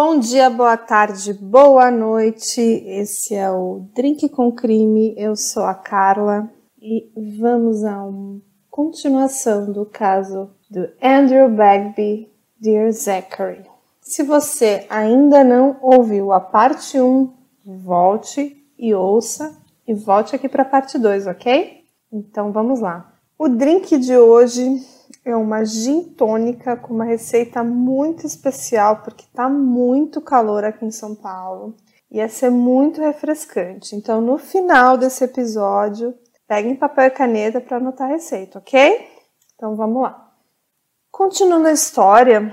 Bom dia, boa tarde, boa noite. Esse é o Drink com Crime. Eu sou a Carla e vamos a uma continuação do caso do Andrew Bagby, Dear Zachary. Se você ainda não ouviu a parte 1, volte e ouça e volte aqui para a parte 2, ok? Então vamos lá. O drink de hoje é uma gin tônica com uma receita muito especial porque tá muito calor aqui em São Paulo. Ia ser muito refrescante. Então, no final desse episódio, peguem papel e caneta para anotar a receita, ok? Então, vamos lá. Continuando a história,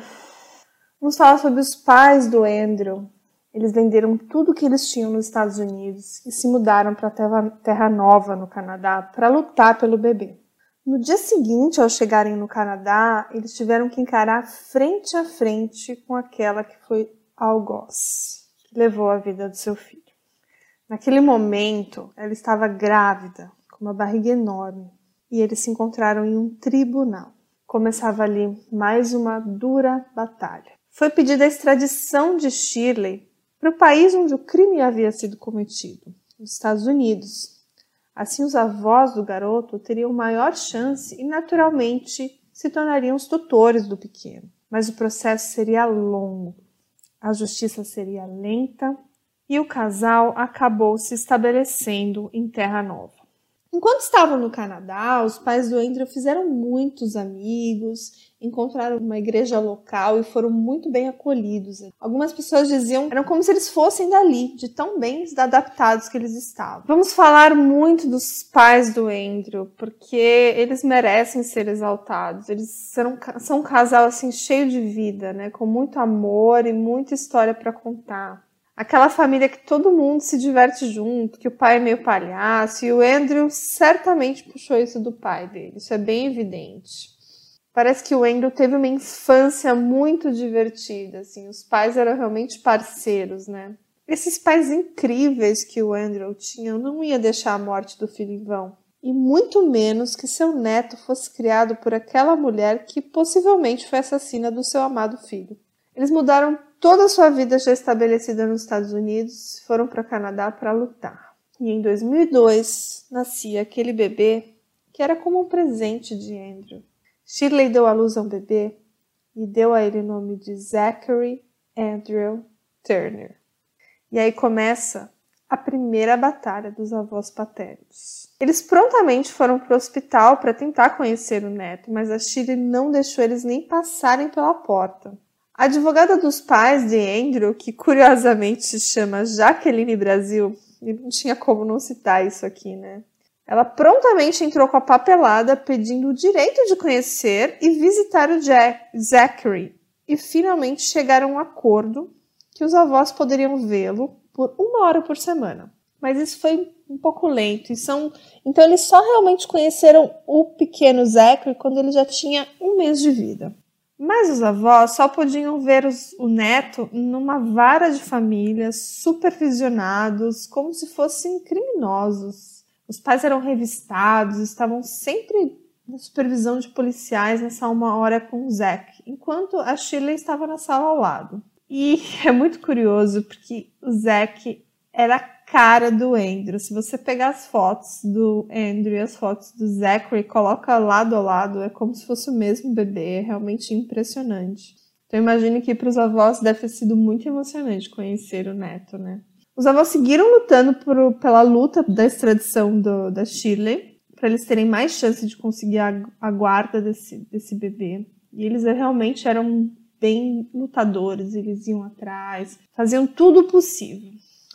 vamos falar sobre os pais do Andrew. Eles venderam tudo que eles tinham nos Estados Unidos e se mudaram para Terra Nova, no Canadá, para lutar pelo bebê. No dia seguinte, ao chegarem no Canadá, eles tiveram que encarar frente a frente com aquela que foi algoz, que levou a vida do seu filho. Naquele momento, ela estava grávida, com uma barriga enorme, e eles se encontraram em um tribunal. Começava ali mais uma dura batalha. Foi pedida a extradição de Shirley para o país onde o crime havia sido cometido, os Estados Unidos, Assim, os avós do garoto teriam maior chance e, naturalmente, se tornariam os tutores do pequeno. Mas o processo seria longo, a justiça seria lenta e o casal acabou se estabelecendo em Terra Nova. Enquanto estavam no Canadá, os pais do Andrew fizeram muitos amigos, encontraram uma igreja local e foram muito bem acolhidos. Algumas pessoas diziam que eram como se eles fossem dali, de tão bem adaptados que eles estavam. Vamos falar muito dos pais do Andrew, porque eles merecem ser exaltados. Eles são, são um casal assim cheio de vida, né, com muito amor e muita história para contar aquela família que todo mundo se diverte junto, que o pai é meio palhaço, e o Andrew certamente puxou isso do pai dele, isso é bem evidente. Parece que o Andrew teve uma infância muito divertida, assim, os pais eram realmente parceiros, né? Esses pais incríveis que o Andrew tinha não ia deixar a morte do filho em vão. E muito menos que seu neto fosse criado por aquela mulher que possivelmente foi assassina do seu amado filho. Eles mudaram toda a sua vida já estabelecida nos Estados Unidos, foram para o Canadá para lutar. E em 2002 nascia aquele bebê que era como um presente de Andrew. Shirley deu à luz a um bebê e deu a ele o nome de Zachary Andrew Turner. E aí começa a primeira batalha dos avós paternos. Eles prontamente foram para o hospital para tentar conhecer o neto, mas a Shirley não deixou eles nem passarem pela porta. A advogada dos pais de Andrew, que curiosamente se chama Jaqueline Brasil, e não tinha como não citar isso aqui, né? Ela prontamente entrou com a papelada pedindo o direito de conhecer e visitar o Jack, Zachary. E finalmente chegaram a um acordo que os avós poderiam vê-lo por uma hora por semana. Mas isso foi um pouco lento. E são... Então eles só realmente conheceram o pequeno Zachary quando ele já tinha um mês de vida. Mas os avós só podiam ver os, o neto numa vara de família, supervisionados, como se fossem criminosos. Os pais eram revistados, estavam sempre na supervisão de policiais nessa uma hora com o Zack, enquanto a Shirley estava na sala ao lado. E é muito curioso porque o Zack era cara do Andrew. Se você pegar as fotos do Andrew e as fotos do Zachary, coloca lado a lado, é como se fosse o mesmo bebê, é realmente impressionante. Então imagine que para os avós deve ter sido muito emocionante conhecer o neto, né? Os avós seguiram lutando por, pela luta da extradição do, da Shirley, para eles terem mais chance de conseguir a, a guarda desse, desse bebê. E eles realmente eram bem lutadores, eles iam atrás, faziam tudo possível.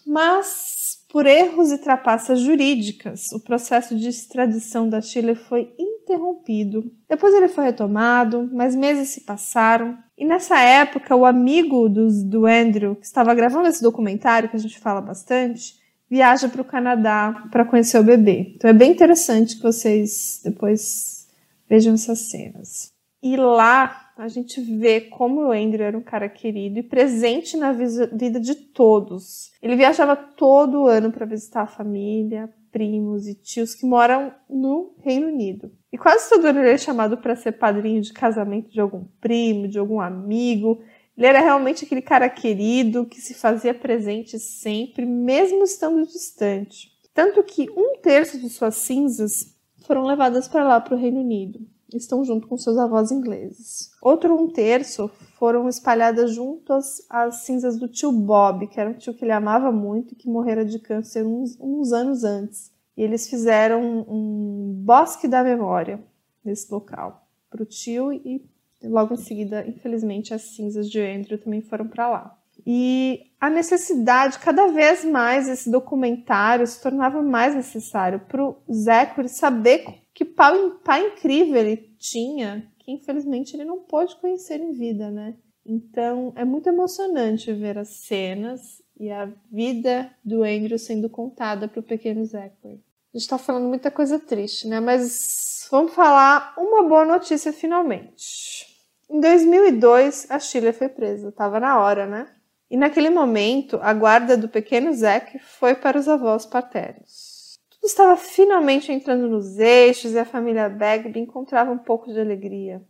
Mas por erros e trapaças jurídicas, o processo de extradição da Chile foi interrompido. Depois ele foi retomado, mas meses se passaram. E nessa época, o amigo do, do Andrew, que estava gravando esse documentário, que a gente fala bastante, viaja para o Canadá para conhecer o bebê. Então é bem interessante que vocês depois vejam essas cenas. E lá a gente vê como o Andrew era um cara querido e presente na vida de todos. Ele viajava todo ano para visitar a família, primos e tios que moram no Reino Unido. E quase todo ano ele é chamado para ser padrinho de casamento de algum primo, de algum amigo. Ele era realmente aquele cara querido que se fazia presente sempre, mesmo estando distante. Tanto que um terço de suas cinzas foram levadas para lá, para o Reino Unido. Estão junto com seus avós ingleses. Outro um terço foram espalhadas junto às, cinzas do tio Bob, que era um tio que ele amava muito e que morrera de câncer uns, uns anos antes. E eles fizeram um bosque da memória nesse local para o tio e logo em seguida, infelizmente, as cinzas de Andrew também foram para lá. E a necessidade, cada vez mais, esse documentário se tornava mais necessário para o Zachary saber que pai, pai incrível ele tinha, que infelizmente ele não pôde conhecer em vida, né? Então é muito emocionante ver as cenas e a vida do Andrew sendo contada para o pequeno Zachary. A gente está falando muita coisa triste, né? Mas vamos falar uma boa notícia finalmente. Em 2002, a Sheila foi presa. Tava na hora, né? E naquele momento, a guarda do pequeno Zack foi para os avós paternos. Tudo estava finalmente entrando nos eixos e a família Bagby encontrava um pouco de alegria.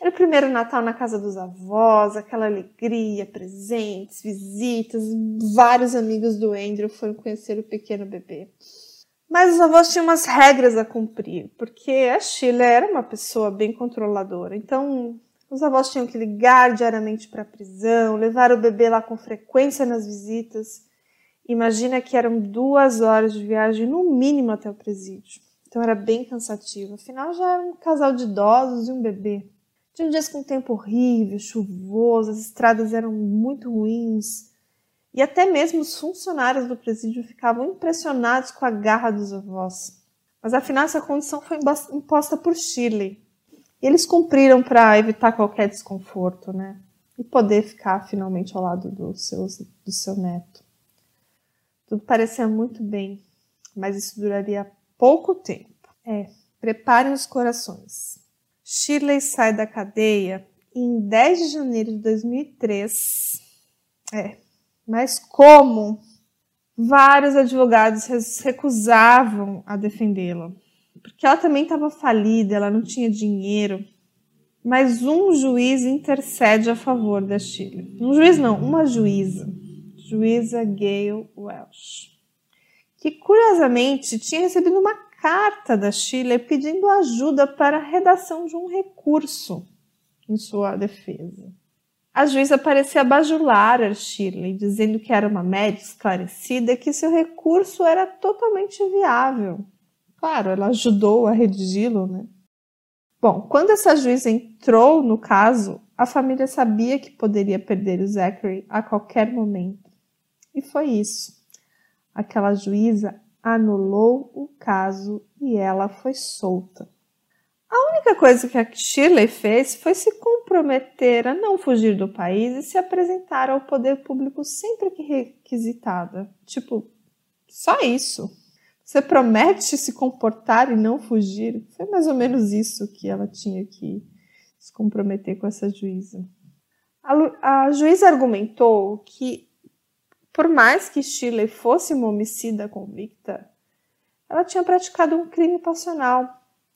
Era o primeiro Natal na casa dos avós, aquela alegria, presentes, visitas, vários amigos do Andrew foram conhecer o pequeno bebê. Mas os avós tinham umas regras a cumprir, porque a Sheila era uma pessoa bem controladora. Então, os avós tinham que ligar diariamente para a prisão, levar o bebê lá com frequência nas visitas. Imagina que eram duas horas de viagem, no mínimo, até o presídio. Então era bem cansativo. Afinal, já era um casal de idosos e um bebê. Tinha dias com tempo horrível, chuvoso, as estradas eram muito ruins. E até mesmo os funcionários do presídio ficavam impressionados com a garra dos avós. Mas afinal, essa condição foi imposta por Shirley, e eles cumpriram para evitar qualquer desconforto, né? E poder ficar finalmente ao lado do, seus, do seu neto. Tudo parecia muito bem, mas isso duraria pouco tempo. É, preparem os corações. Shirley sai da cadeia em 10 de janeiro de 2003. É, mas como? Vários advogados recusavam a defendê-la porque ela também estava falida, ela não tinha dinheiro. Mas um juiz intercede a favor da Chile. Um juiz não, uma juíza. Juíza Gail Welsh. Que curiosamente tinha recebido uma carta da Chile pedindo ajuda para a redação de um recurso em sua defesa. A juíza parecia bajular a Shirley, dizendo que era uma médica esclarecida e que seu recurso era totalmente viável. Claro, ela ajudou a redigi-lo, né? Bom, quando essa juíza entrou no caso, a família sabia que poderia perder o Zachary a qualquer momento. E foi isso. Aquela juíza anulou o caso e ela foi solta. A única coisa que a Shirley fez foi se comprometer a não fugir do país e se apresentar ao poder público sempre que requisitada. Tipo, só isso. Você promete se comportar e não fugir. Foi mais ou menos isso que ela tinha que se comprometer com essa juíza. A, a juíza argumentou que, por mais que Shirley fosse uma homicida convicta, ela tinha praticado um crime passional,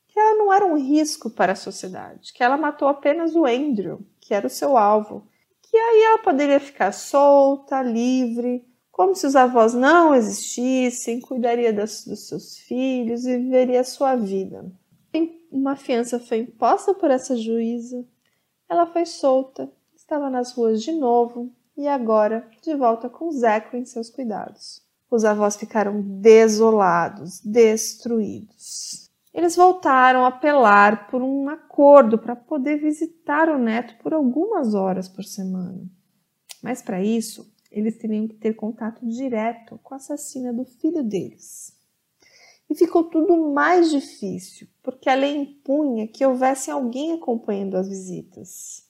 que ela não era um risco para a sociedade, que ela matou apenas o Andrew, que era o seu alvo, que aí ela poderia ficar solta, livre, como se os avós não existissem, cuidaria das, dos seus filhos e viveria a sua vida. Uma fiança foi imposta por essa juíza, ela foi solta, estava nas ruas de novo e agora de volta com Zachary em seus cuidados. Os avós ficaram desolados, destruídos. Eles voltaram a apelar por um acordo para poder visitar o neto por algumas horas por semana. Mas para isso, eles teriam que ter contato direto com a assassina do filho deles. E ficou tudo mais difícil, porque a lei impunha que houvesse alguém acompanhando as visitas.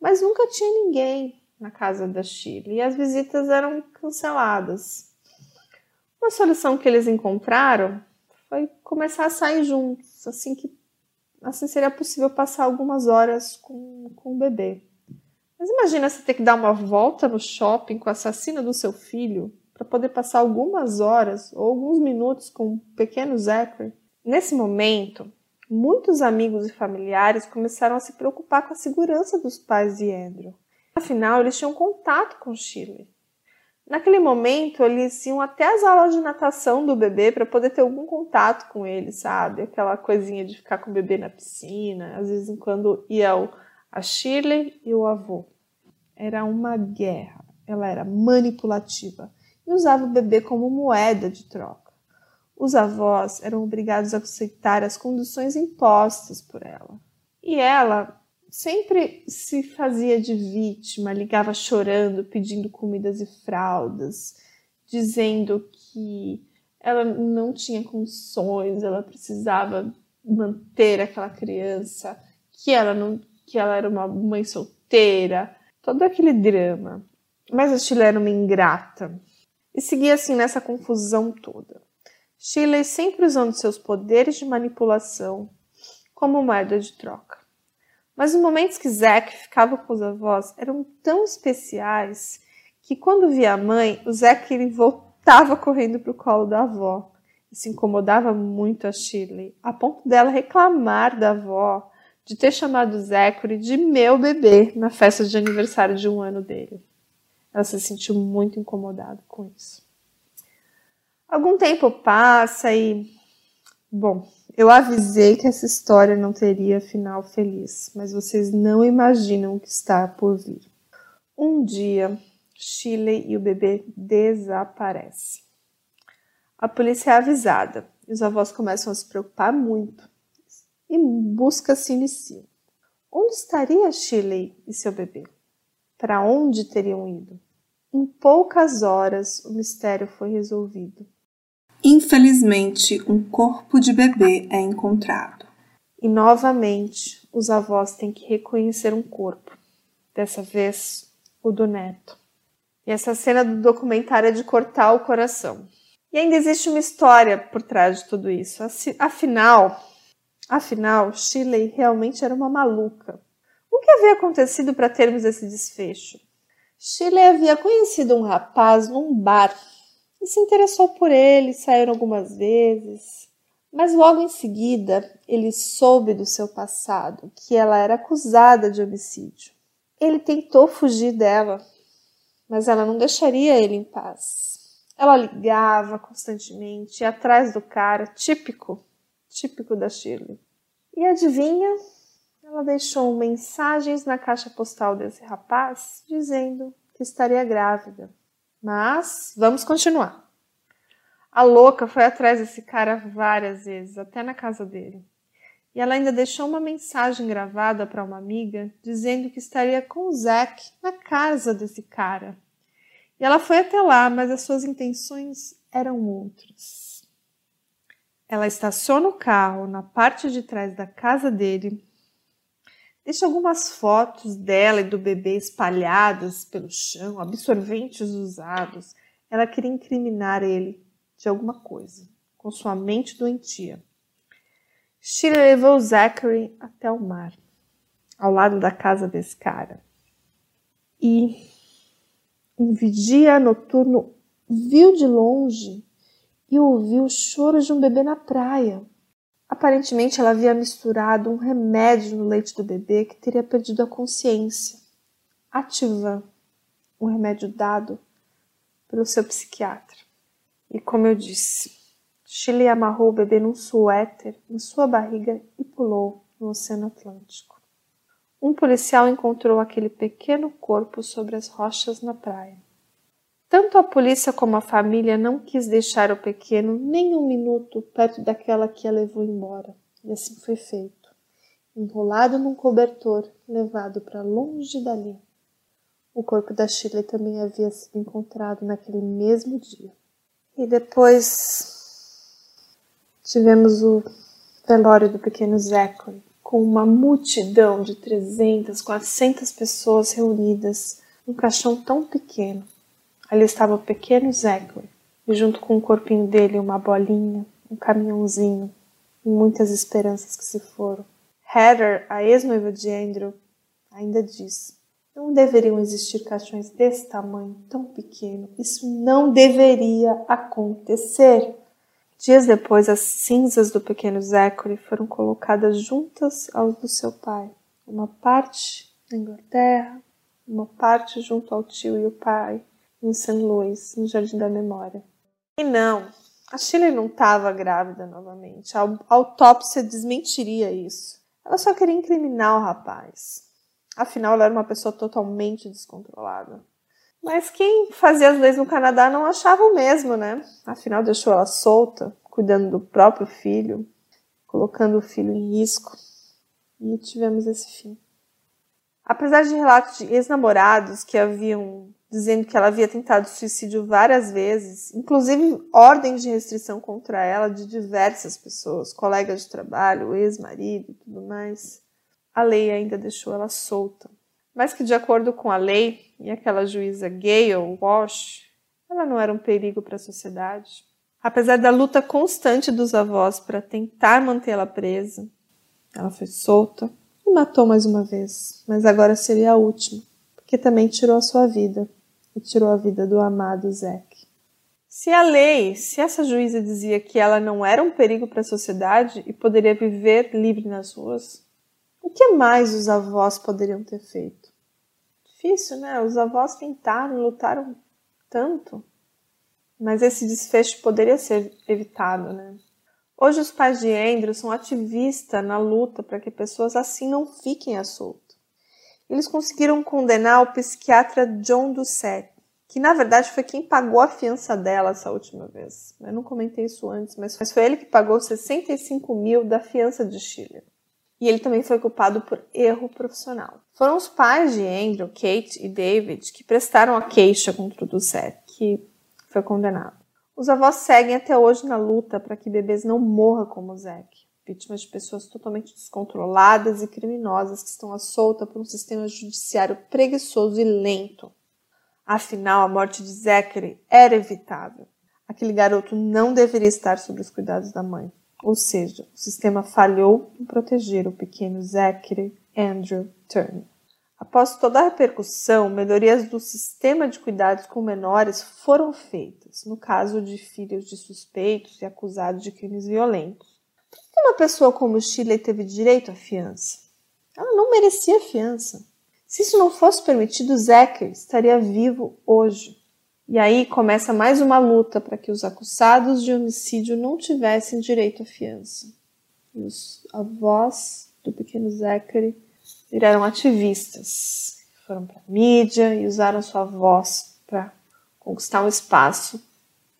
Mas nunca tinha ninguém na casa da Shirley e as visitas eram canceladas. Uma solução que eles encontraram foi começar a sair juntos, assim que assim seria possível passar algumas horas com, com o bebê. Mas imagina você ter que dar uma volta no shopping com a assassina do seu filho para poder passar algumas horas ou alguns minutos com o pequeno Zachary. Nesse momento, muitos amigos e familiares começaram a se preocupar com a segurança dos pais de Andrew. Afinal, eles tinham contato com Shirley. Naquele momento, eles iam até as aulas de natação do bebê para poder ter algum contato com ele, sabe? Aquela coisinha de ficar com o bebê na piscina. Às vezes, quando ia a Shirley e o avô. Era uma guerra. Ela era manipulativa e usava o bebê como moeda de troca. Os avós eram obrigados a aceitar as condições impostas por ela. E ela sempre se fazia de vítima, ligava chorando, pedindo comidas e fraldas, dizendo que ela não tinha condições, ela precisava manter aquela criança, que ela não, que ela era uma mãe solteira, todo aquele drama. Mas a Chile era uma ingrata e seguia assim nessa confusão toda. Shirley sempre usando seus poderes de manipulação como moeda de troca. Mas os momentos que Zack ficava com os avós eram tão especiais que quando via a mãe, o Zack ele voltava correndo para o colo da avó. Isso incomodava muito a Shirley, a ponto dela reclamar da avó de ter chamado Zachary de meu bebê na festa de aniversário de um ano dele. Ela se sentiu muito incomodada com isso. Algum tempo passa e. Bom, eu avisei que essa história não teria final feliz, mas vocês não imaginam o que está por vir. Um dia, Shirley e o bebê desaparecem. A polícia é avisada e os avós começam a se preocupar muito e busca se inicia. Onde estaria Shirley e seu bebê? Para onde teriam ido? Em poucas horas, o mistério foi resolvido. Infelizmente, um corpo de bebê é encontrado. E novamente, os avós têm que reconhecer um corpo. Dessa vez, o do neto. E essa cena do documentário é de cortar o coração. E ainda existe uma história por trás de tudo isso. Afinal, afinal, Shirley realmente era uma maluca. O que havia acontecido para termos esse desfecho? Shirley havia conhecido um rapaz num bar e se interessou por ele, saíram algumas vezes. Mas logo em seguida ele soube do seu passado, que ela era acusada de homicídio. Ele tentou fugir dela, mas ela não deixaria ele em paz. Ela ligava constantemente, ia atrás do cara, típico, típico da Shirley. E adivinha? Ela deixou mensagens na caixa postal desse rapaz dizendo que estaria grávida. Mas vamos continuar. A louca foi atrás desse cara várias vezes, até na casa dele. E ela ainda deixou uma mensagem gravada para uma amiga dizendo que estaria com o Zack na casa desse cara. E ela foi até lá, mas as suas intenções eram outras. Ela estaciona o carro na parte de trás da casa dele Deixa algumas fotos dela e do bebê espalhadas pelo chão, absorventes usados. Ela queria incriminar ele de alguma coisa, com sua mente doentia. Shirley levou Zachary até o mar, ao lado da casa desse cara. E um vigia noturno viu de longe e ouviu o choro de um bebê na praia. Aparentemente, ela havia misturado um remédio no leite do bebê que teria perdido a consciência. Ativan, um remédio dado pelo seu psiquiatra. E como eu disse, Chile amarrou o bebê num suéter em sua barriga e pulou no Oceano Atlântico. Um policial encontrou aquele pequeno corpo sobre as rochas na praia. Tanto a polícia como a família não quis deixar o pequeno nem um minuto perto daquela que a levou embora, e assim foi feito. Enrolado num cobertor, levado para longe dali. O corpo da Shirley também havia sido encontrado naquele mesmo dia. E depois tivemos o velório do pequeno Zachary, com uma multidão de 300, 400 pessoas reunidas num caixão tão pequeno. Ali estava o pequeno Zachary, e junto com o corpinho dele uma bolinha, um caminhãozinho e muitas esperanças que se foram. Heather, a ex-noiva de Andrew, ainda diz: Não deveriam existir caixões desse tamanho, tão pequeno. Isso não deveria acontecer. Dias depois, as cinzas do pequeno Zachary foram colocadas juntas aos do seu pai. Uma parte na Inglaterra, uma parte junto ao tio e o pai, em St. Louis, no Jardim da Memória. E não, a Shirley não estava grávida novamente. A autópsia desmentiria isso. Ela só queria incriminar o rapaz. Afinal, ela era uma pessoa totalmente descontrolada. Mas quem fazia as leis no Canadá não achava o mesmo, né? Afinal, deixou ela solta, cuidando do próprio filho, colocando o filho em risco. E tivemos esse fim. Apesar de relatos de ex-namorados que haviam dizendo que ela havia tentado suicídio várias vezes, inclusive ordens de restrição contra ela de diversas pessoas, colegas de trabalho, ex-marido e tudo mais, a lei ainda deixou ela solta. Mas que, de acordo com a lei e aquela juíza Gayle Walsh, ela não era um perigo para a sociedade. Apesar da luta constante dos avós para tentar mantê-la presa, ela foi solta e matou mais uma vez, mas agora seria a última, porque também tirou a sua vida e tirou a vida do amado Zack. Se a lei, se essa juíza dizia que ela não era um perigo para a sociedade e poderia viver livre nas ruas, o que mais os avós poderiam ter feito? Difícil, né? Os avós tentaram, lutaram tanto, mas esse desfecho poderia ser evitado, né? Hoje os pais de Andrew são ativistas na luta para que pessoas assim não fiquem à solta eles conseguiram condenar o psiquiatra John Doucet, que na verdade foi quem pagou a fiança dela essa última vez. Eu não comentei isso antes, mas foi ele que pagou 65 mil da fiança de Schiller. E ele também foi culpado por erro profissional. Foram os pais de Andrew, Kate e David que prestaram a queixa contra o Doucet, que foi condenado. Os avós seguem até hoje na luta para que bebês não morram como Zack vítimas de pessoas totalmente descontroladas e criminosas que estão à solta por um sistema judiciário preguiçoso e lento. Afinal, a morte de Zachary era evitável. Aquele garoto não deveria estar sob os cuidados da mãe. Ou seja, o sistema falhou em proteger o pequeno Zachary Andrew Turner. Após toda a repercussão, melhorias do sistema de cuidados com menores foram feitas, no caso de filhos de suspeitos e acusados de crimes violentos. Uma pessoa como Shirley teve direito à fiança? Ela não merecia fiança. Se isso não fosse permitido, Zachary estaria vivo hoje. E aí começa mais uma luta para que os acusados de homicídio não tivessem direito à fiança. E os avós do pequeno Zachary viraram ativistas. Foram para a mídia e usaram sua voz para conquistar um espaço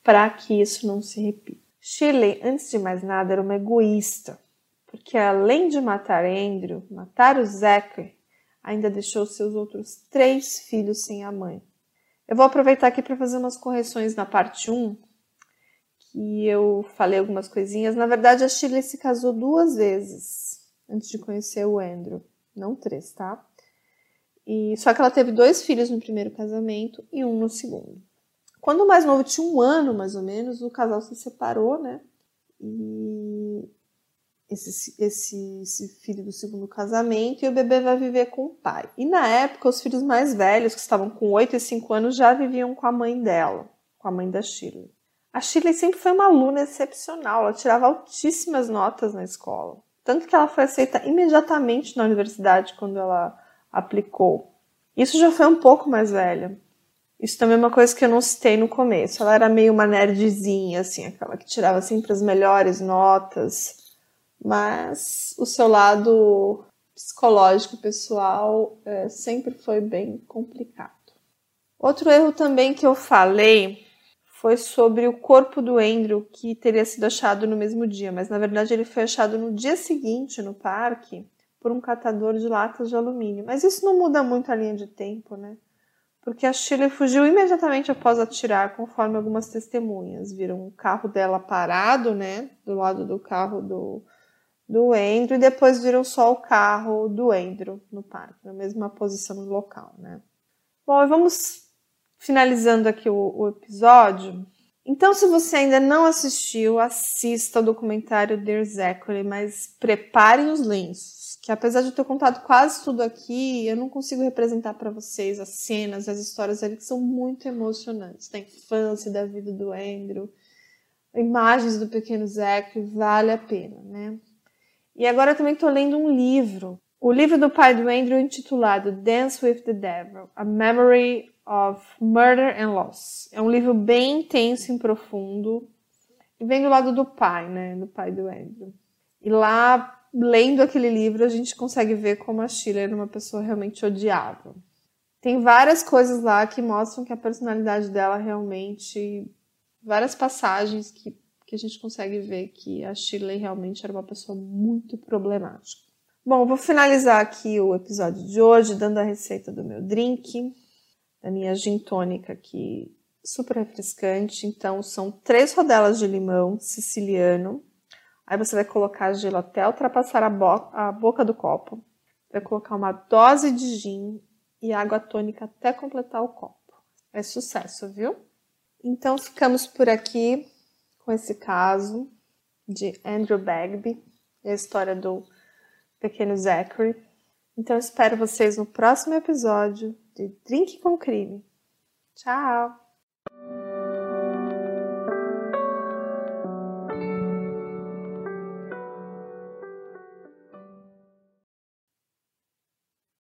para que isso não se repita. Shirley, antes de mais nada, era uma egoísta, porque além de matar Andrew, matar o Zachary, ainda deixou seus outros três filhos sem a mãe. Eu vou aproveitar aqui para fazer umas correções na parte 1, que eu falei algumas coisinhas. Na verdade, a Shirley se casou duas vezes antes de conhecer o Andrew, não três, tá? E só que ela teve dois filhos no primeiro casamento e um no segundo. Quando o mais novo tinha um ano, mais ou menos, o casal se separou, né? E esse, esse, esse, filho do segundo casamento e o bebê vai viver com o pai. E na época, os filhos mais velhos, que estavam com 8 e 5 anos, já viviam com a mãe dela, com a mãe da Shirley. A Shirley sempre foi uma aluna excepcional, ela tirava altíssimas notas na escola. Tanto que ela foi aceita imediatamente na universidade quando ela aplicou. Isso já foi um pouco mais velha. Isso também é uma coisa que eu não citei no começo. Ela era meio uma nerdzinha, assim, aquela que tirava sempre as melhores notas, mas o seu lado psicológico pessoal é, sempre foi bem complicado. Outro erro também que eu falei foi sobre o corpo do Andrew que teria sido achado no mesmo dia, mas na verdade ele foi achado no dia seguinte no parque por um catador de latas de alumínio. Mas isso não muda muito a linha de tempo, né? Porque a Shirley fugiu imediatamente após atirar, conforme algumas testemunhas viram o carro dela parado, né, do lado do carro do, do Andrew, e depois viram só o carro do Andrew no parque, na mesma posição no local, né. Bom, vamos finalizando aqui o, o episódio. Então, se você ainda não assistiu, assista o documentário Dear Zachary, mas preparem os lenços que apesar de eu ter contado quase tudo aqui, eu não consigo representar para vocês as cenas, as histórias ali que são muito emocionantes, da infância, da vida do Andrew, imagens do pequeno Zack, vale a pena, né? E agora eu também estou lendo um livro O livro do pai do Andrew intitulado Dance with the Devil: A Memory of Murder and Loss. É um livro bem intenso e profundo. E vem do lado do pai, né? Do pai do Andrew. E lá, lendo aquele livro, a gente consegue ver como a Sheila era uma pessoa realmente odiável. Tem várias coisas lá que mostram que a personalidade dela realmente. Várias passagens que, que a gente consegue ver que a Shirley realmente era uma pessoa muito problemática. Bom, vou finalizar aqui o episódio de hoje dando a receita do meu drink, da minha gin tônica aqui, super refrescante. Então, são três rodelas de limão siciliano. Aí você vai colocar gelo até ultrapassar a, bo a boca do copo. Vai colocar uma dose de gin e água tônica até completar o copo. É sucesso, viu? Então ficamos por aqui com esse caso de Andrew Bagby e a história do pequeno Zachary. Então espero vocês no próximo episódio de Drink com Crime. Tchau!